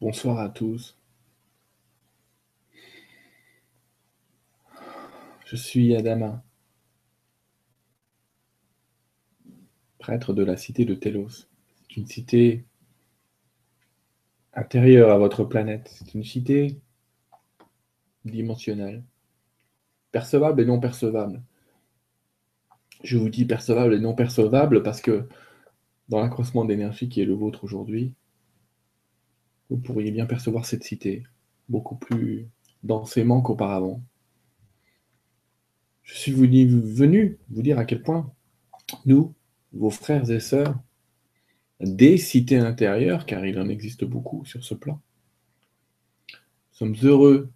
Bonsoir à tous. Je suis Adama, prêtre de la cité de Telos. C'est une cité intérieure à votre planète. C'est une cité dimensionnelle, percevable et non percevable. Je vous dis percevable et non percevable parce que dans l'accroissement d'énergie qui est le vôtre aujourd'hui, vous pourriez bien percevoir cette cité beaucoup plus densément qu'auparavant. Je suis venu vous dire à quel point nous, vos frères et sœurs, des cités intérieures, car il en existe beaucoup sur ce plan, sommes heureux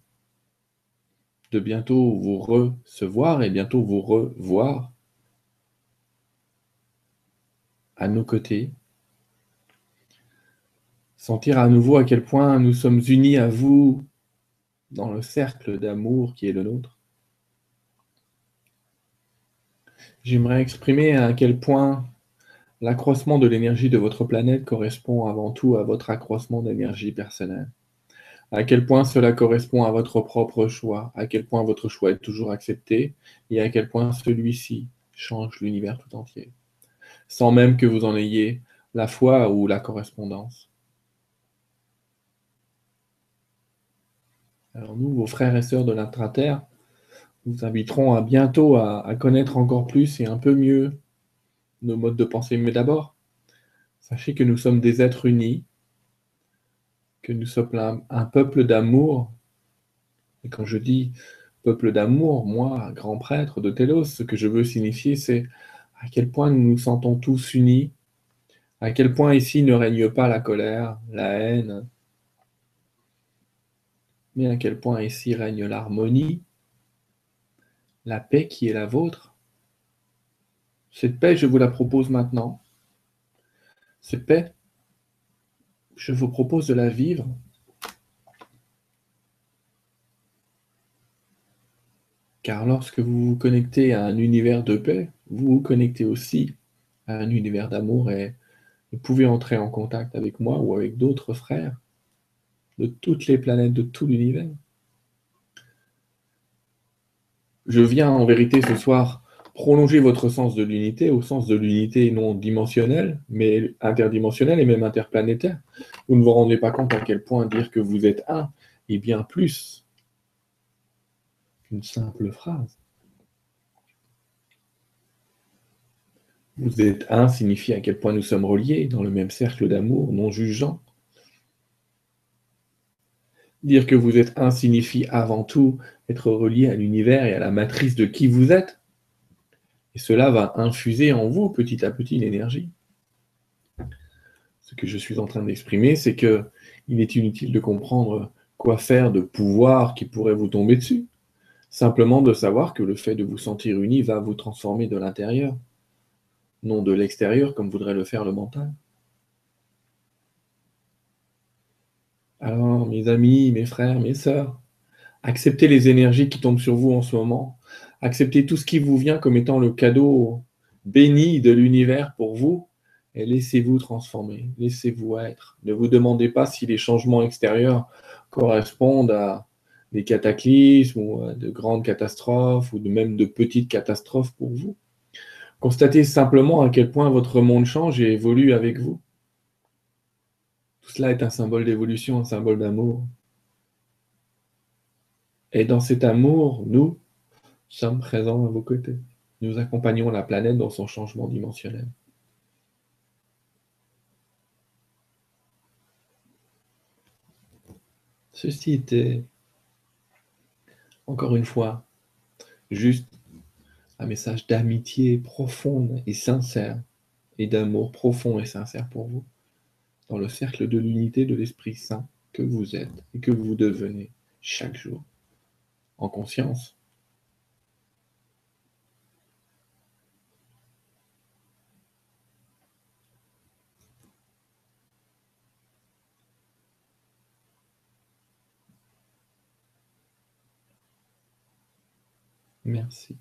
de bientôt vous recevoir et bientôt vous revoir à nos côtés sentir à nouveau à quel point nous sommes unis à vous dans le cercle d'amour qui est le nôtre. J'aimerais exprimer à quel point l'accroissement de l'énergie de votre planète correspond avant tout à votre accroissement d'énergie personnelle. À quel point cela correspond à votre propre choix, à quel point votre choix est toujours accepté et à quel point celui-ci change l'univers tout entier, sans même que vous en ayez la foi ou la correspondance. Alors nous, vos frères et sœurs de l'intra-terre, vous inviterons à bientôt à, connaître encore plus et un peu mieux nos modes de pensée. Mais d'abord, sachez que nous sommes des êtres unis, que nous sommes un, peuple d'amour. Et quand je dis peuple d'amour, moi, grand prêtre de Télos, ce que je veux signifier, c'est à quel point nous nous sentons tous unis, à quel point ici ne règne pas la colère, la haine, mais à quel point ici règne l'harmonie, la paix qui est la vôtre? Cette paix, je vous la propose maintenant. Cette paix, je vous propose de la vivre. Car lorsque vous vous connectez à un univers de paix, vous vous connectez aussi à un univers d'amour et vous pouvez entrer en contact avec moi ou avec d'autres frères de toutes les planètes, de tout l'univers. Je viens en vérité ce soir prolonger votre sens de l'unité au sens de l'unité non dimensionnelle, mais interdimensionnelle et même interplanétaire. Vous ne vous rendez pas compte à quel point dire que vous êtes un est bien plus qu'une simple phrase. Vous êtes un signifie à quel point nous sommes reliés dans le même cercle d'amour non jugeant, Dire que vous êtes un signifie avant tout être relié à l'univers et à la matrice de qui vous êtes. Et cela va infuser en vous petit à petit l'énergie. Ce que je suis en train d'exprimer, c'est que il est inutile de comprendre quoi faire de pouvoir qui pourrait vous tomber dessus. Simplement de savoir que le fait de vous sentir uni va vous transformer de l'intérieur, non de l'extérieur comme voudrait le faire le mental. Alors, mes amis, mes frères, mes sœurs, acceptez les énergies qui tombent sur vous en ce moment. Acceptez tout ce qui vous vient comme étant le cadeau béni de l'univers pour vous et laissez-vous transformer, laissez-vous être. Ne vous demandez pas si les changements extérieurs correspondent à des cataclysmes ou à de grandes catastrophes ou même de petites catastrophes pour vous. Constatez simplement à quel point votre monde change et évolue avec vous. Cela est un symbole d'évolution, un symbole d'amour. Et dans cet amour, nous sommes présents à vos côtés. Nous accompagnons la planète dans son changement dimensionnel. Ceci était, encore une fois, juste un message d'amitié profonde et sincère, et d'amour profond et sincère pour vous dans le cercle de l'unité de l'Esprit Saint que vous êtes et que vous devenez chaque jour, en conscience. Merci.